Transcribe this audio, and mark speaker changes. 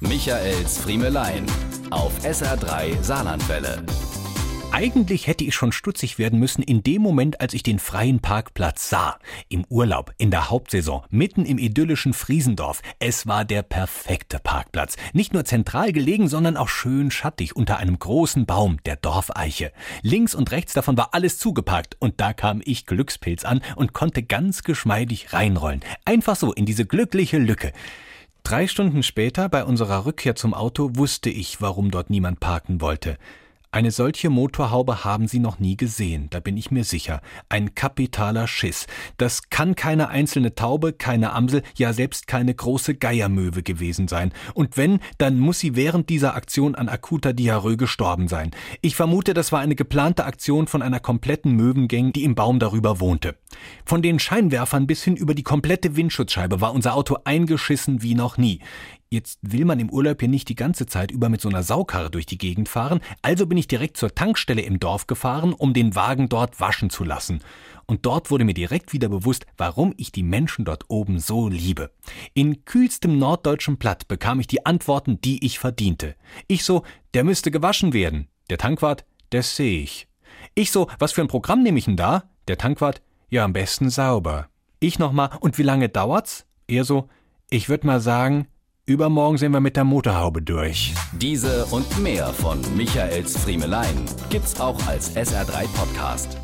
Speaker 1: Michaels Friemelein auf SR3 Saarlandwelle.
Speaker 2: Eigentlich hätte ich schon stutzig werden müssen in dem Moment, als ich den freien Parkplatz sah. Im Urlaub, in der Hauptsaison, mitten im idyllischen Friesendorf. Es war der perfekte Parkplatz. Nicht nur zentral gelegen, sondern auch schön schattig unter einem großen Baum, der Dorfeiche. Links und rechts davon war alles zugeparkt und da kam ich Glückspilz an und konnte ganz geschmeidig reinrollen. Einfach so in diese glückliche Lücke. Drei Stunden später, bei unserer Rückkehr zum Auto, wusste ich, warum dort niemand parken wollte. Eine solche Motorhaube haben Sie noch nie gesehen, da bin ich mir sicher. Ein kapitaler Schiss. Das kann keine einzelne Taube, keine Amsel, ja selbst keine große Geiermöwe gewesen sein. Und wenn, dann muss sie während dieser Aktion an akuter Diarrhoe gestorben sein. Ich vermute, das war eine geplante Aktion von einer kompletten Möwengang, die im Baum darüber wohnte. Von den Scheinwerfern bis hin über die komplette Windschutzscheibe war unser Auto eingeschissen wie noch nie. Jetzt will man im Urlaub hier nicht die ganze Zeit über mit so einer Saukarre durch die Gegend fahren, also bin ich direkt zur Tankstelle im Dorf gefahren, um den Wagen dort waschen zu lassen. Und dort wurde mir direkt wieder bewusst, warum ich die Menschen dort oben so liebe. In kühlstem norddeutschen Platt bekam ich die Antworten, die ich verdiente. Ich so, der müsste gewaschen werden. Der Tankwart, das sehe ich. Ich so, was für ein Programm nehme ich denn da? Der Tankwart, ja, am besten sauber. Ich nochmal, und wie lange dauert's? Er so, ich würde mal sagen, Übermorgen sind wir mit der Motorhaube durch.
Speaker 1: Diese und mehr von Michaels Friemelein gibt's auch als SR3 Podcast.